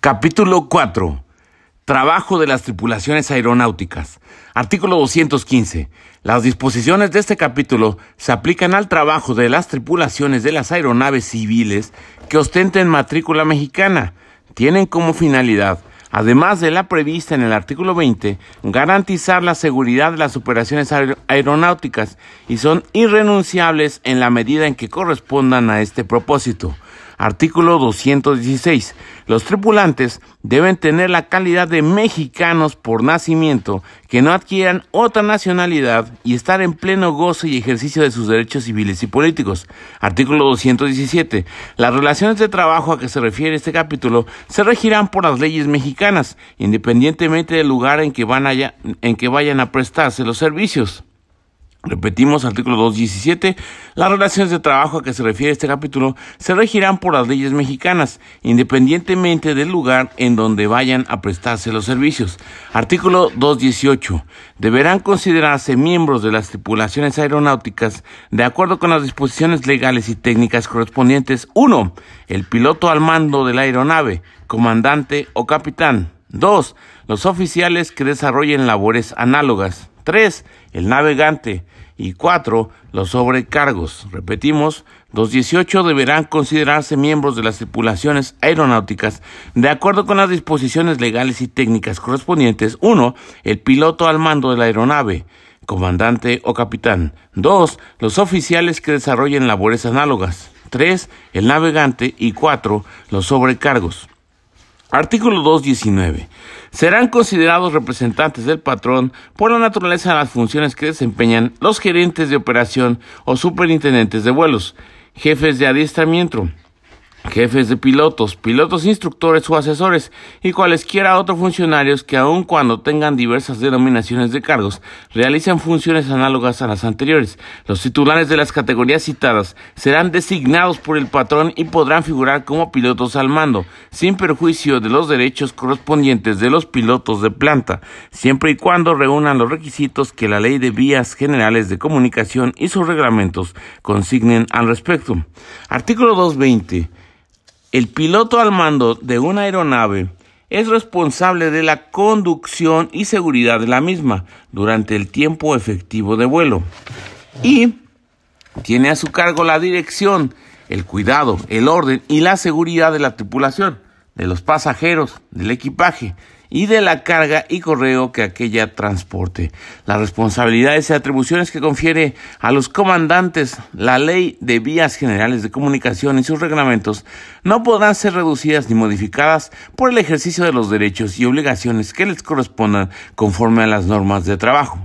Capítulo 4. Trabajo de las tripulaciones aeronáuticas. Artículo 215. Las disposiciones de este capítulo se aplican al trabajo de las tripulaciones de las aeronaves civiles que ostenten matrícula mexicana. Tienen como finalidad, además de la prevista en el artículo 20, garantizar la seguridad de las operaciones aeronáuticas y son irrenunciables en la medida en que correspondan a este propósito. Artículo 216. Los tripulantes deben tener la calidad de mexicanos por nacimiento, que no adquieran otra nacionalidad y estar en pleno gozo y ejercicio de sus derechos civiles y políticos. Artículo 217. Las relaciones de trabajo a que se refiere este capítulo se regirán por las leyes mexicanas, independientemente del lugar en que, van en que vayan a prestarse los servicios. Repetimos, artículo 217, las relaciones de trabajo a que se refiere este capítulo se regirán por las leyes mexicanas, independientemente del lugar en donde vayan a prestarse los servicios. Artículo 218, deberán considerarse miembros de las tripulaciones aeronáuticas de acuerdo con las disposiciones legales y técnicas correspondientes. 1. El piloto al mando de la aeronave, comandante o capitán. 2. Los oficiales que desarrollen labores análogas. 3. El navegante. Y 4. Los sobrecargos. Repetimos, 218 deberán considerarse miembros de las tripulaciones aeronáuticas de acuerdo con las disposiciones legales y técnicas correspondientes. 1. El piloto al mando de la aeronave comandante o capitán. 2. Los oficiales que desarrollen labores análogas. 3. El navegante. Y 4. Los sobrecargos. Artículo 219. Serán considerados representantes del patrón por la naturaleza de las funciones que desempeñan los gerentes de operación o superintendentes de vuelos, jefes de adiestramiento, jefes de pilotos, pilotos instructores o asesores y cualesquiera otros funcionarios que aun cuando tengan diversas denominaciones de cargos, realicen funciones análogas a las anteriores. Los titulares de las categorías citadas serán designados por el patrón y podrán figurar como pilotos al mando, sin perjuicio de los derechos correspondientes de los pilotos de planta, siempre y cuando reúnan los requisitos que la Ley de Vías Generales de Comunicación y sus reglamentos consignen al respecto. Artículo 220. El piloto al mando de una aeronave es responsable de la conducción y seguridad de la misma durante el tiempo efectivo de vuelo. Y tiene a su cargo la dirección, el cuidado, el orden y la seguridad de la tripulación, de los pasajeros, del equipaje, y de la carga y correo que aquella transporte. Las responsabilidades y atribuciones que confiere a los comandantes la Ley de Vías Generales de Comunicación y sus reglamentos no podrán ser reducidas ni modificadas por el ejercicio de los derechos y obligaciones que les correspondan conforme a las normas de trabajo.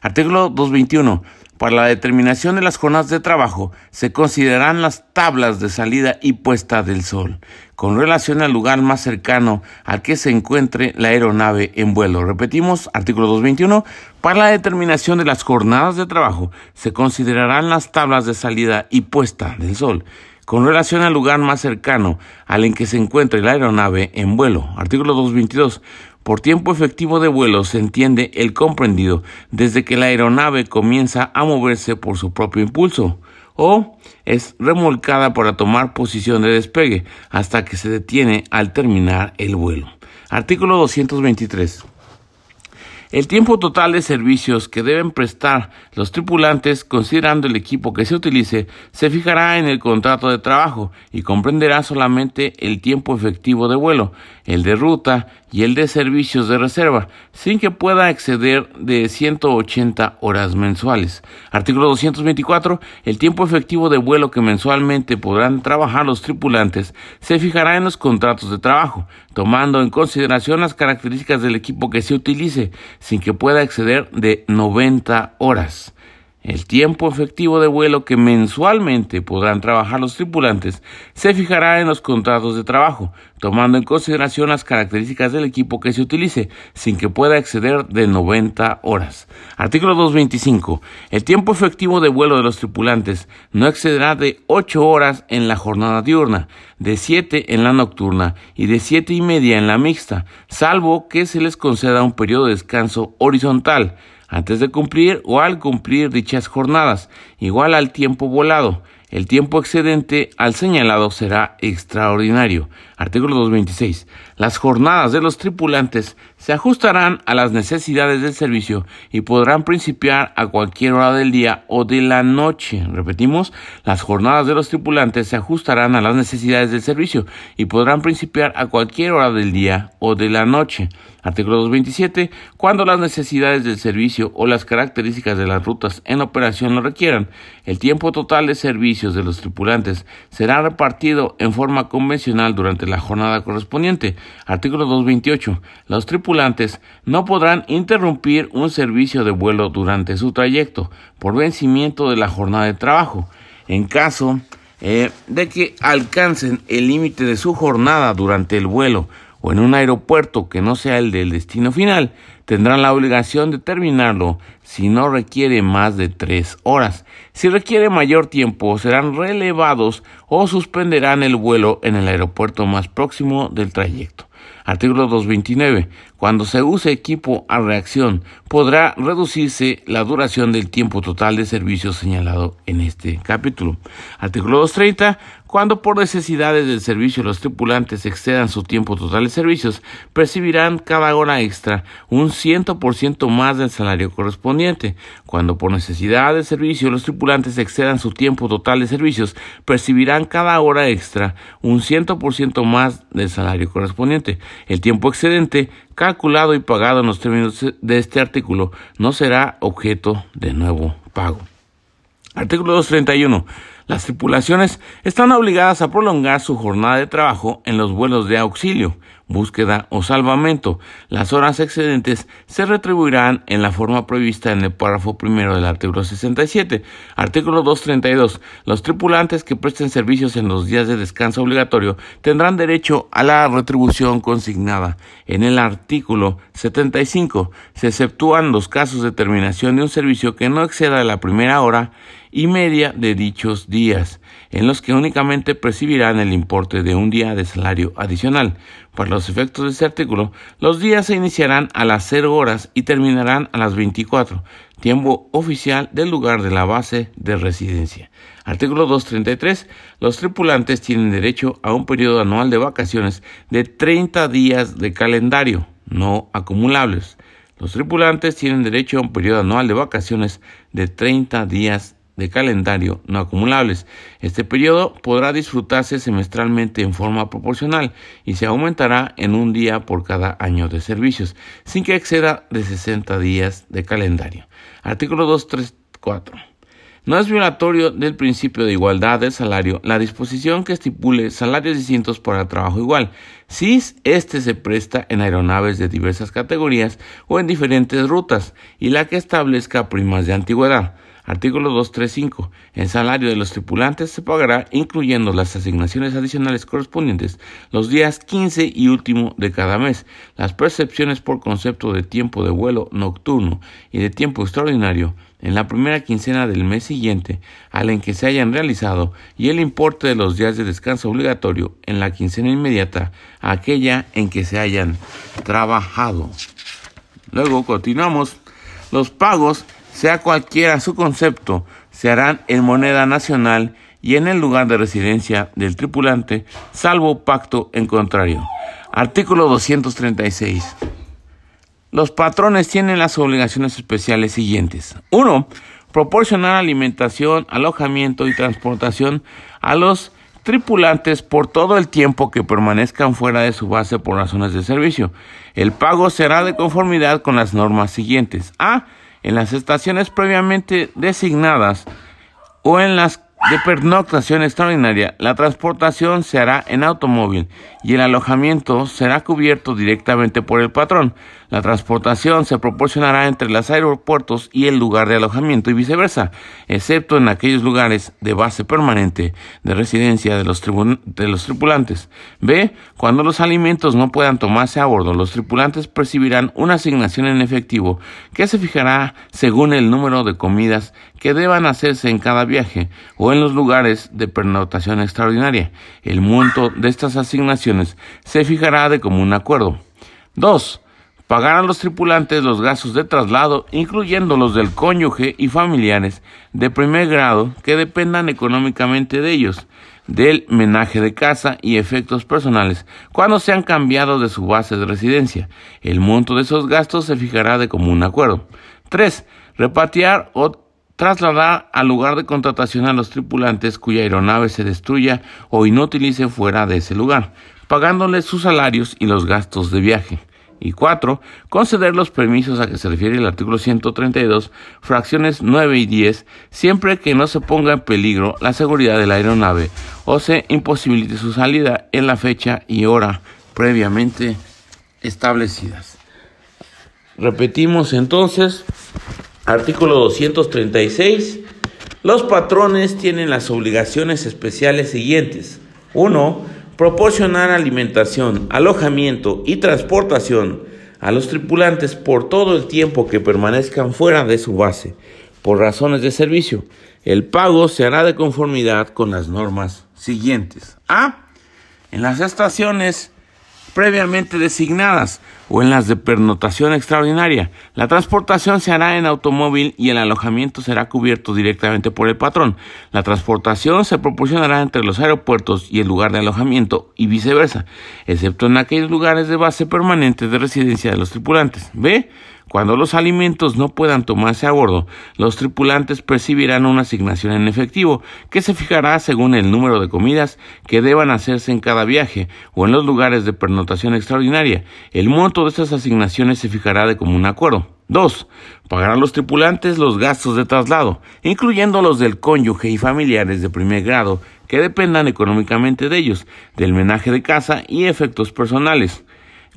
Artículo 221. Para la determinación de las jornadas de trabajo se considerarán las tablas de salida y puesta del sol, con relación al lugar más cercano al que se encuentre la aeronave en vuelo. Repetimos, artículo 221. Para la determinación de las jornadas de trabajo se considerarán las tablas de salida y puesta del sol, con relación al lugar más cercano al en que se encuentre la aeronave en vuelo. Artículo 222. Por tiempo efectivo de vuelo se entiende el comprendido desde que la aeronave comienza a moverse por su propio impulso o es remolcada para tomar posición de despegue hasta que se detiene al terminar el vuelo. Artículo 223. El tiempo total de servicios que deben prestar los tripulantes, considerando el equipo que se utilice, se fijará en el contrato de trabajo y comprenderá solamente el tiempo efectivo de vuelo, el de ruta y el de servicios de reserva, sin que pueda exceder de 180 horas mensuales. Artículo 224. El tiempo efectivo de vuelo que mensualmente podrán trabajar los tripulantes se fijará en los contratos de trabajo, tomando en consideración las características del equipo que se utilice, sin que pueda exceder de 90 horas. El tiempo efectivo de vuelo que mensualmente podrán trabajar los tripulantes se fijará en los contratos de trabajo, tomando en consideración las características del equipo que se utilice, sin que pueda exceder de 90 horas. Artículo 225. El tiempo efectivo de vuelo de los tripulantes no excederá de 8 horas en la jornada diurna, de 7 en la nocturna y de siete y media en la mixta, salvo que se les conceda un periodo de descanso horizontal antes de cumplir o al cumplir dichas jornadas, igual al tiempo volado. El tiempo excedente al señalado será extraordinario. Artículo 226. Las jornadas de los tripulantes se ajustarán a las necesidades del servicio y podrán principiar a cualquier hora del día o de la noche. Repetimos, las jornadas de los tripulantes se ajustarán a las necesidades del servicio y podrán principiar a cualquier hora del día o de la noche. Artículo 227. Cuando las necesidades del servicio o las características de las rutas en operación lo requieran, el tiempo total de servicios de los tripulantes será repartido en forma convencional durante la jornada correspondiente. Artículo 228. Los tripulantes no podrán interrumpir un servicio de vuelo durante su trayecto por vencimiento de la jornada de trabajo. En caso eh, de que alcancen el límite de su jornada durante el vuelo o en un aeropuerto que no sea el del destino final, tendrán la obligación de terminarlo si no requiere más de tres horas. Si requiere mayor tiempo, serán relevados o suspenderán el vuelo en el aeropuerto más próximo del trayecto. Artículo 229. Cuando se use equipo a reacción, podrá reducirse la duración del tiempo total de servicio señalado en este capítulo. Artículo 230. Cuando por necesidades del servicio los tripulantes excedan su tiempo total de servicios, percibirán cada hora extra un 100% más del salario correspondiente. Cuando por necesidad de servicio los tripulantes excedan su tiempo total de servicios, percibirán cada hora extra un 100% más del salario correspondiente. El tiempo excedente calculado y pagado en los términos de este artículo no será objeto de nuevo pago. Artículo 231. Las tripulaciones están obligadas a prolongar su jornada de trabajo en los vuelos de auxilio, búsqueda o salvamento. Las horas excedentes se retribuirán en la forma prevista en el párrafo primero del artículo 67. Artículo 232. Los tripulantes que presten servicios en los días de descanso obligatorio tendrán derecho a la retribución consignada. En el artículo 75 se exceptúan los casos de terminación de un servicio que no exceda la primera hora y media de dichos días, en los que únicamente percibirán el importe de un día de salario adicional. Para los efectos de este artículo, los días se iniciarán a las 0 horas y terminarán a las 24, tiempo oficial del lugar de la base de residencia. Artículo 233. Los tripulantes tienen derecho a un periodo anual de vacaciones de 30 días de calendario, no acumulables. Los tripulantes tienen derecho a un periodo anual de vacaciones de 30 días de calendario no acumulables. Este periodo podrá disfrutarse semestralmente en forma proporcional y se aumentará en un día por cada año de servicios, sin que exceda de 60 días de calendario. Artículo 234. No es violatorio del principio de igualdad de salario la disposición que estipule salarios distintos para trabajo igual, si éste se presta en aeronaves de diversas categorías o en diferentes rutas, y la que establezca primas de antigüedad. Artículo 235. El salario de los tripulantes se pagará incluyendo las asignaciones adicionales correspondientes los días 15 y último de cada mes, las percepciones por concepto de tiempo de vuelo nocturno y de tiempo extraordinario en la primera quincena del mes siguiente al en que se hayan realizado y el importe de los días de descanso obligatorio en la quincena inmediata a aquella en que se hayan trabajado. Luego continuamos. Los pagos sea cualquiera su concepto, se harán en moneda nacional y en el lugar de residencia del tripulante, salvo pacto en contrario. Artículo 236. Los patrones tienen las obligaciones especiales siguientes. 1. Proporcionar alimentación, alojamiento y transportación a los tripulantes por todo el tiempo que permanezcan fuera de su base por razones de servicio. El pago será de conformidad con las normas siguientes. A en las estaciones previamente designadas o en las de pernoctación extraordinaria, la transportación se hará en automóvil y el alojamiento será cubierto directamente por el patrón. La transportación se proporcionará entre los aeropuertos y el lugar de alojamiento y viceversa, excepto en aquellos lugares de base permanente de residencia de los, tripulantes. B. Cuando los alimentos no puedan tomarse a bordo, los tripulantes percibirán una asignación en efectivo que se fijará según el número de comidas que deban hacerse en cada viaje o en los lugares de pernotación extraordinaria. El monto de estas asignaciones se fijará de común acuerdo. 2 pagarán los tripulantes los gastos de traslado, incluyendo los del cónyuge y familiares de primer grado que dependan económicamente de ellos. del menaje de casa y efectos personales cuando se han cambiado de su base de residencia. El monto de esos gastos se fijará de común acuerdo. 3. Repatriar o trasladar al lugar de contratación a los tripulantes cuya aeronave se destruya o inutilice fuera de ese lugar, pagándoles sus salarios y los gastos de viaje. Y 4. Conceder los permisos a que se refiere el artículo 132, fracciones 9 y 10, siempre que no se ponga en peligro la seguridad de la aeronave o se imposibilite su salida en la fecha y hora previamente establecidas. Repetimos entonces, artículo 236. Los patrones tienen las obligaciones especiales siguientes. 1 proporcionar alimentación, alojamiento y transportación a los tripulantes por todo el tiempo que permanezcan fuera de su base, por razones de servicio. El pago se hará de conformidad con las normas siguientes. A. En las estaciones previamente designadas o en las de pernotación extraordinaria. La transportación se hará en automóvil y el alojamiento será cubierto directamente por el patrón. La transportación se proporcionará entre los aeropuertos y el lugar de alojamiento y viceversa, excepto en aquellos lugares de base permanente de residencia de los tripulantes. B. Cuando los alimentos no puedan tomarse a bordo, los tripulantes percibirán una asignación en efectivo que se fijará según el número de comidas que deban hacerse en cada viaje o en los lugares de pernotación extraordinaria. El monto de estas asignaciones se fijará de común acuerdo. 2. Pagarán los tripulantes los gastos de traslado, incluyendo los del cónyuge y familiares de primer grado que dependan económicamente de ellos, del menaje de casa y efectos personales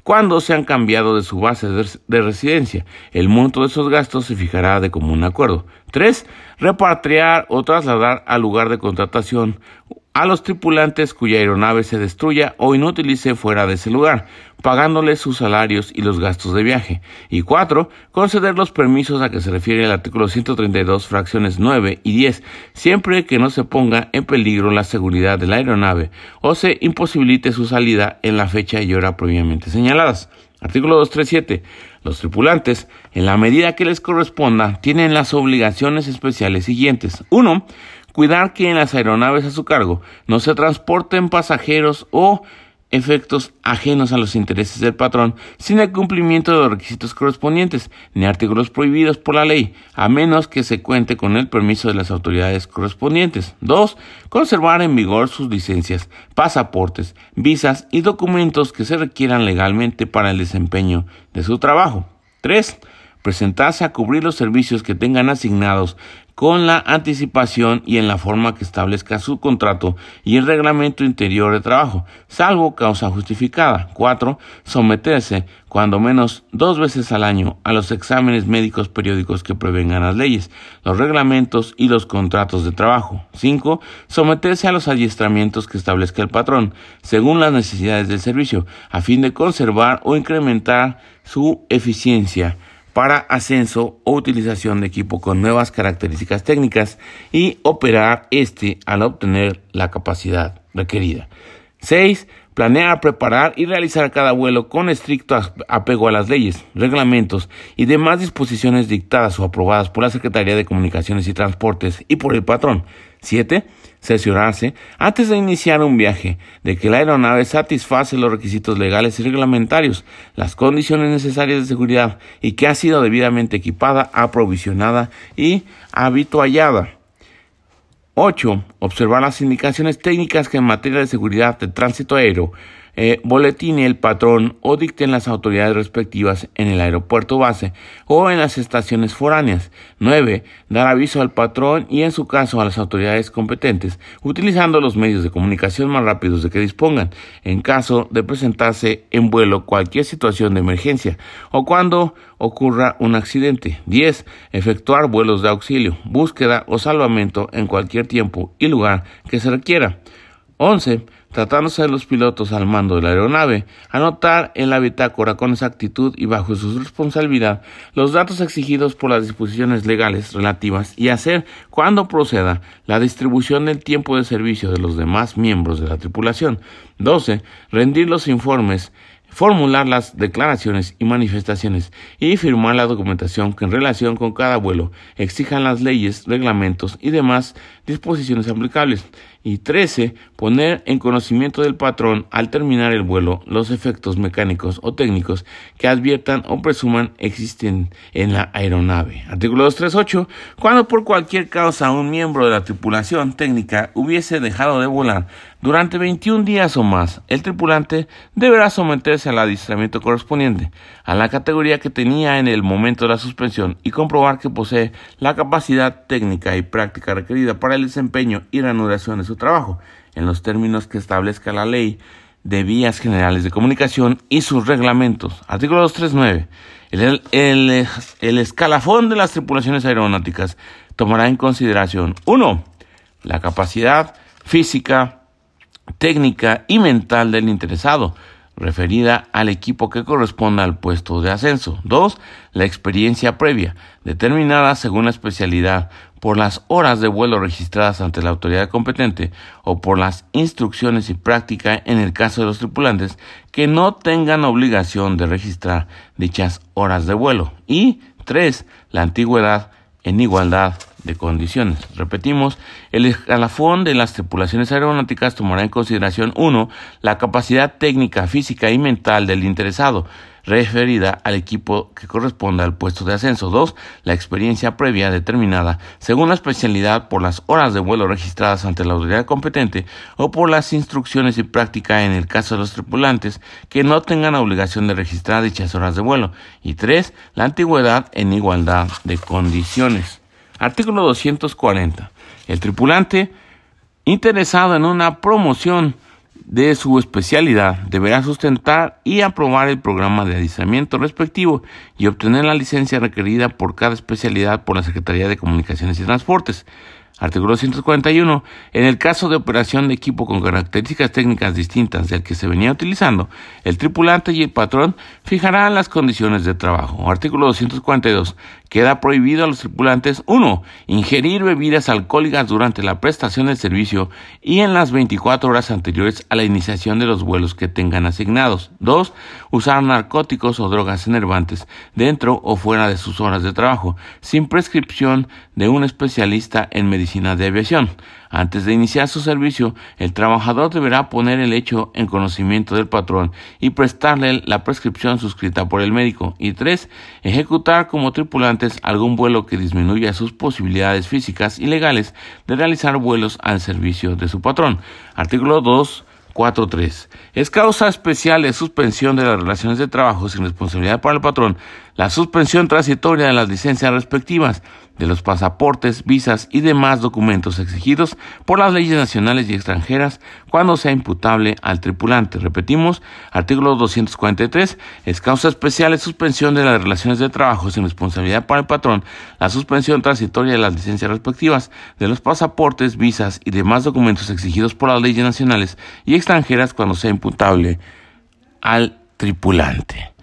cuando se han cambiado de su base de residencia. El monto de esos gastos se fijará de común acuerdo. 3. Repatriar o trasladar al lugar de contratación a los tripulantes cuya aeronave se destruya o inutilice fuera de ese lugar, pagándoles sus salarios y los gastos de viaje. Y cuatro, conceder los permisos a que se refiere el artículo 132, fracciones 9 y 10, siempre que no se ponga en peligro la seguridad de la aeronave o se imposibilite su salida en la fecha y hora previamente señaladas. Artículo 237. Los tripulantes, en la medida que les corresponda, tienen las obligaciones especiales siguientes. 1 cuidar que en las aeronaves a su cargo no se transporten pasajeros o efectos ajenos a los intereses del patrón sin el cumplimiento de los requisitos correspondientes ni artículos prohibidos por la ley, a menos que se cuente con el permiso de las autoridades correspondientes. 2. Conservar en vigor sus licencias, pasaportes, visas y documentos que se requieran legalmente para el desempeño de su trabajo. 3 presentarse a cubrir los servicios que tengan asignados con la anticipación y en la forma que establezca su contrato y el reglamento interior de trabajo, salvo causa justificada. 4. Someterse, cuando menos dos veces al año, a los exámenes médicos periódicos que prevengan las leyes, los reglamentos y los contratos de trabajo. 5. Someterse a los adiestramientos que establezca el patrón, según las necesidades del servicio, a fin de conservar o incrementar su eficiencia para ascenso o utilización de equipo con nuevas características técnicas y operar este al obtener la capacidad requerida. 6. Planear, preparar y realizar cada vuelo con estricto apego a las leyes, reglamentos y demás disposiciones dictadas o aprobadas por la Secretaría de Comunicaciones y Transportes y por el patrón. 7 cerciorarse, antes de iniciar un viaje, de que la aeronave satisface los requisitos legales y reglamentarios, las condiciones necesarias de seguridad y que ha sido debidamente equipada, aprovisionada y habituallada. 8. Observar las indicaciones técnicas que en materia de seguridad de tránsito aéreo eh, boletine el patrón o dicten las autoridades respectivas en el aeropuerto base o en las estaciones foráneas. 9. Dar aviso al patrón y en su caso a las autoridades competentes, utilizando los medios de comunicación más rápidos de que dispongan, en caso de presentarse en vuelo cualquier situación de emergencia o cuando ocurra un accidente. 10. Efectuar vuelos de auxilio, búsqueda o salvamento en cualquier tiempo y lugar que se requiera. 11 tratándose de los pilotos al mando de la aeronave, anotar en la bitácora con exactitud y bajo su responsabilidad los datos exigidos por las disposiciones legales relativas y hacer, cuando proceda, la distribución del tiempo de servicio de los demás miembros de la tripulación. 12. Rendir los informes formular las declaraciones y manifestaciones y firmar la documentación que en relación con cada vuelo exijan las leyes, reglamentos y demás disposiciones aplicables. Y 13. Poner en conocimiento del patrón al terminar el vuelo los efectos mecánicos o técnicos que adviertan o presuman existen en la aeronave. Artículo 238. Cuando por cualquier causa un miembro de la tripulación técnica hubiese dejado de volar durante 21 días o más, el tripulante deberá someterse al adiestramiento correspondiente a la categoría que tenía en el momento de la suspensión y comprobar que posee la capacidad técnica y práctica requerida para el desempeño y reanudación de su trabajo, en los términos que establezca la ley de vías generales de comunicación y sus reglamentos. Artículo 239. El, el, el escalafón de las tripulaciones aeronáuticas tomará en consideración 1. La capacidad física, técnica y mental del interesado, referida al equipo que corresponda al puesto de ascenso. 2. La experiencia previa, determinada según la especialidad por las horas de vuelo registradas ante la autoridad competente o por las instrucciones y práctica en el caso de los tripulantes que no tengan obligación de registrar dichas horas de vuelo. Y 3. La antigüedad en igualdad de condiciones. Repetimos, el escalafón de las tripulaciones aeronáuticas tomará en consideración 1. La capacidad técnica, física y mental del interesado, referida al equipo que corresponda al puesto de ascenso. 2. La experiencia previa determinada según la especialidad por las horas de vuelo registradas ante la autoridad competente o por las instrucciones y práctica en el caso de los tripulantes que no tengan obligación de registrar dichas horas de vuelo. Y 3. La antigüedad en igualdad de condiciones. Artículo 240. El tripulante interesado en una promoción de su especialidad deberá sustentar y aprobar el programa de adiestramiento respectivo y obtener la licencia requerida por cada especialidad por la Secretaría de Comunicaciones y Transportes. Artículo 141. En el caso de operación de equipo con características técnicas distintas del que se venía utilizando, el tripulante y el patrón fijarán las condiciones de trabajo. Artículo 242. Queda prohibido a los tripulantes 1. Ingerir bebidas alcohólicas durante la prestación del servicio y en las 24 horas anteriores a la iniciación de los vuelos que tengan asignados. 2. Usar narcóticos o drogas enervantes dentro o fuera de sus horas de trabajo, sin prescripción de un especialista en medicina de aviación. Antes de iniciar su servicio, el trabajador deberá poner el hecho en conocimiento del patrón y prestarle la prescripción suscrita por el médico. Y 3. Ejecutar como tripulantes algún vuelo que disminuya sus posibilidades físicas y legales de realizar vuelos al servicio de su patrón. Artículo 2. 4.3. Es causa especial de suspensión de las relaciones de trabajo sin responsabilidad para el patrón la suspensión transitoria de las licencias respectivas, de los pasaportes, visas y demás documentos exigidos por las leyes nacionales y extranjeras cuando sea imputable al tripulante. Repetimos, artículo 243, es causa especial de suspensión de las relaciones de trabajo sin responsabilidad para el patrón, la suspensión transitoria de las licencias respectivas, de los pasaportes, visas y demás documentos exigidos por las leyes nacionales y extranjeras cuando sea imputable al tripulante.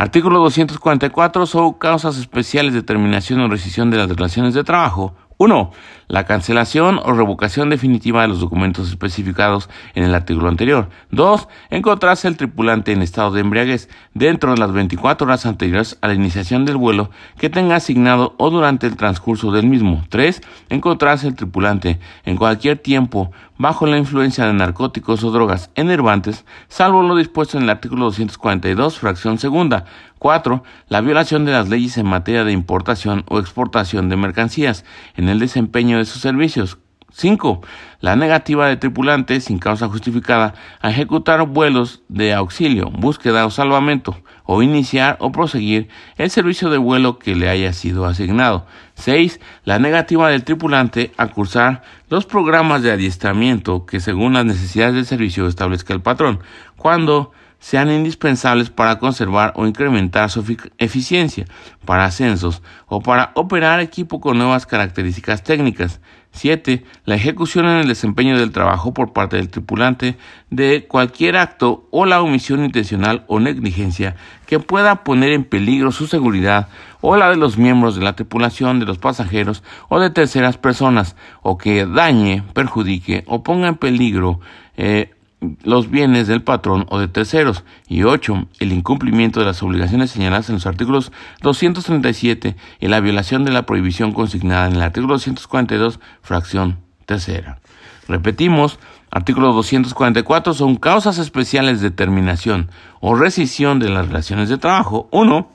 Artículo 244. Son causas especiales de terminación o rescisión de las relaciones de trabajo 1. La cancelación o revocación definitiva de los documentos especificados en el artículo anterior. 2. Encontrarse el tripulante en estado de embriaguez dentro de las 24 horas anteriores a la iniciación del vuelo que tenga asignado o durante el transcurso del mismo. 3. Encontrarse el tripulante en cualquier tiempo bajo la influencia de narcóticos o drogas enervantes, salvo lo dispuesto en el artículo 242, fracción segunda. 4. La violación de las leyes en materia de importación o exportación de mercancías en el desempeño de sus servicios. 5. La negativa de tripulantes sin causa justificada a ejecutar vuelos de auxilio, búsqueda o salvamento, o iniciar o proseguir el servicio de vuelo que le haya sido asignado. 6. La negativa del tripulante a cursar los programas de adiestramiento que según las necesidades del servicio establezca el patrón, cuando sean indispensables para conservar o incrementar su eficiencia, para ascensos o para operar equipo con nuevas características técnicas. 7. La ejecución en el desempeño del trabajo por parte del tripulante de cualquier acto o la omisión intencional o negligencia que pueda poner en peligro su seguridad o la de los miembros de la tripulación, de los pasajeros o de terceras personas, o que dañe, perjudique o ponga en peligro eh, los bienes del patrón o de terceros. Y 8. El incumplimiento de las obligaciones señaladas en los artículos 237 y la violación de la prohibición consignada en el artículo 242, fracción tercera. Repetimos, artículo 244 son causas especiales de terminación o rescisión de las relaciones de trabajo. 1.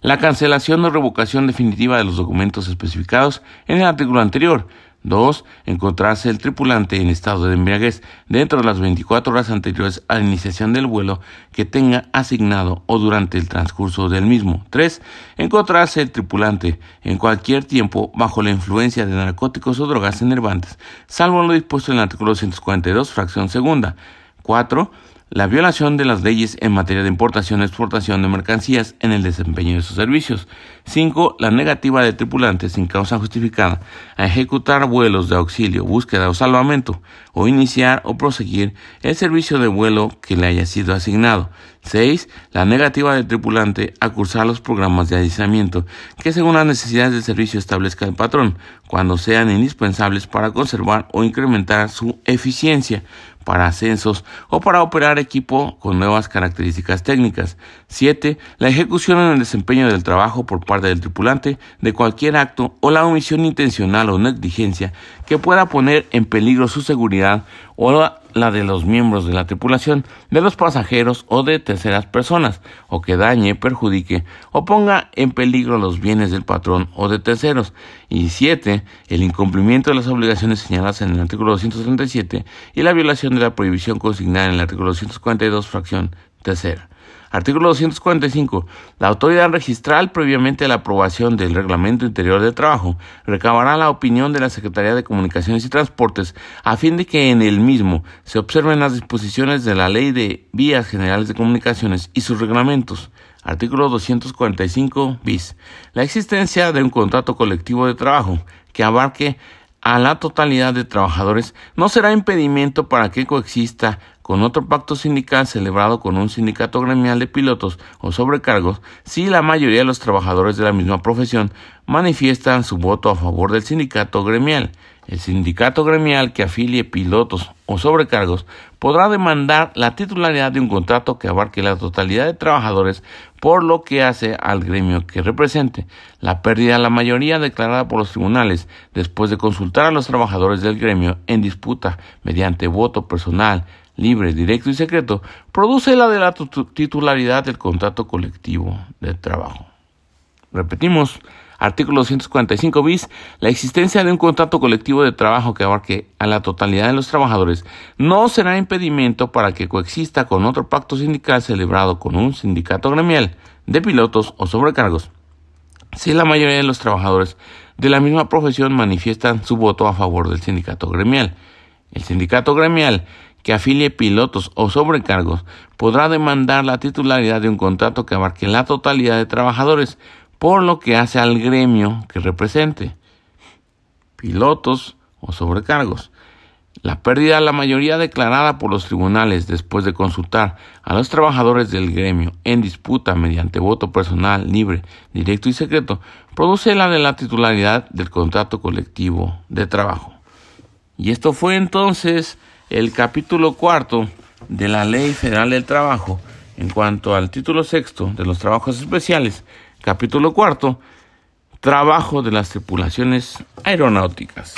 La cancelación o revocación definitiva de los documentos especificados en el artículo anterior. 2. Encontrarse el tripulante en estado de embriaguez dentro de las 24 horas anteriores a la iniciación del vuelo que tenga asignado o durante el transcurso del mismo. 3. Encontrarse el tripulante en cualquier tiempo bajo la influencia de narcóticos o drogas enervantes, salvo lo dispuesto en el artículo 242, fracción segunda. 4 la violación de las leyes en materia de importación y exportación de mercancías en el desempeño de sus servicios. 5. La negativa de tripulantes sin causa justificada a ejecutar vuelos de auxilio, búsqueda o salvamento, o iniciar o proseguir el servicio de vuelo que le haya sido asignado. 6. La negativa del tripulante a cursar los programas de aislamiento que según las necesidades del servicio establezca el patrón, cuando sean indispensables para conservar o incrementar su eficiencia para ascensos o para operar equipo con nuevas características técnicas. 7. La ejecución en el desempeño del trabajo por parte del tripulante de cualquier acto o la omisión intencional o negligencia que pueda poner en peligro su seguridad o la de los miembros de la tripulación, de los pasajeros o de terceras personas, o que dañe, perjudique o ponga en peligro los bienes del patrón o de terceros. Y siete, el incumplimiento de las obligaciones señaladas en el artículo 237 y la violación de la prohibición consignada en el artículo 242, fracción tercera. Artículo 245. La autoridad registral, previamente a la aprobación del Reglamento Interior de Trabajo, recabará la opinión de la Secretaría de Comunicaciones y Transportes a fin de que en el mismo se observen las disposiciones de la Ley de Vías Generales de Comunicaciones y sus reglamentos. Artículo 245 bis. La existencia de un contrato colectivo de trabajo que abarque a la totalidad de trabajadores no será impedimento para que coexista con otro pacto sindical celebrado con un sindicato gremial de pilotos o sobrecargos si la mayoría de los trabajadores de la misma profesión manifiestan su voto a favor del sindicato gremial. El sindicato gremial que afilie pilotos o sobrecargos podrá demandar la titularidad de un contrato que abarque la totalidad de trabajadores por lo que hace al gremio que represente. La pérdida de la mayoría declarada por los tribunales después de consultar a los trabajadores del gremio en disputa mediante voto personal libre, directo y secreto, produce la de la titularidad del contrato colectivo de trabajo. Repetimos, artículo 245 bis, la existencia de un contrato colectivo de trabajo que abarque a la totalidad de los trabajadores no será impedimento para que coexista con otro pacto sindical celebrado con un sindicato gremial de pilotos o sobrecargos. Si la mayoría de los trabajadores de la misma profesión manifiestan su voto a favor del sindicato gremial, el sindicato gremial que afilie pilotos o sobrecargos podrá demandar la titularidad de un contrato que abarque la totalidad de trabajadores, por lo que hace al gremio que represente pilotos o sobrecargos. La pérdida de la mayoría declarada por los tribunales después de consultar a los trabajadores del gremio en disputa mediante voto personal, libre, directo y secreto produce la de la titularidad del contrato colectivo de trabajo. Y esto fue entonces el capítulo cuarto de la Ley Federal del Trabajo en cuanto al título sexto de los trabajos especiales, capítulo cuarto, trabajo de las tripulaciones aeronáuticas.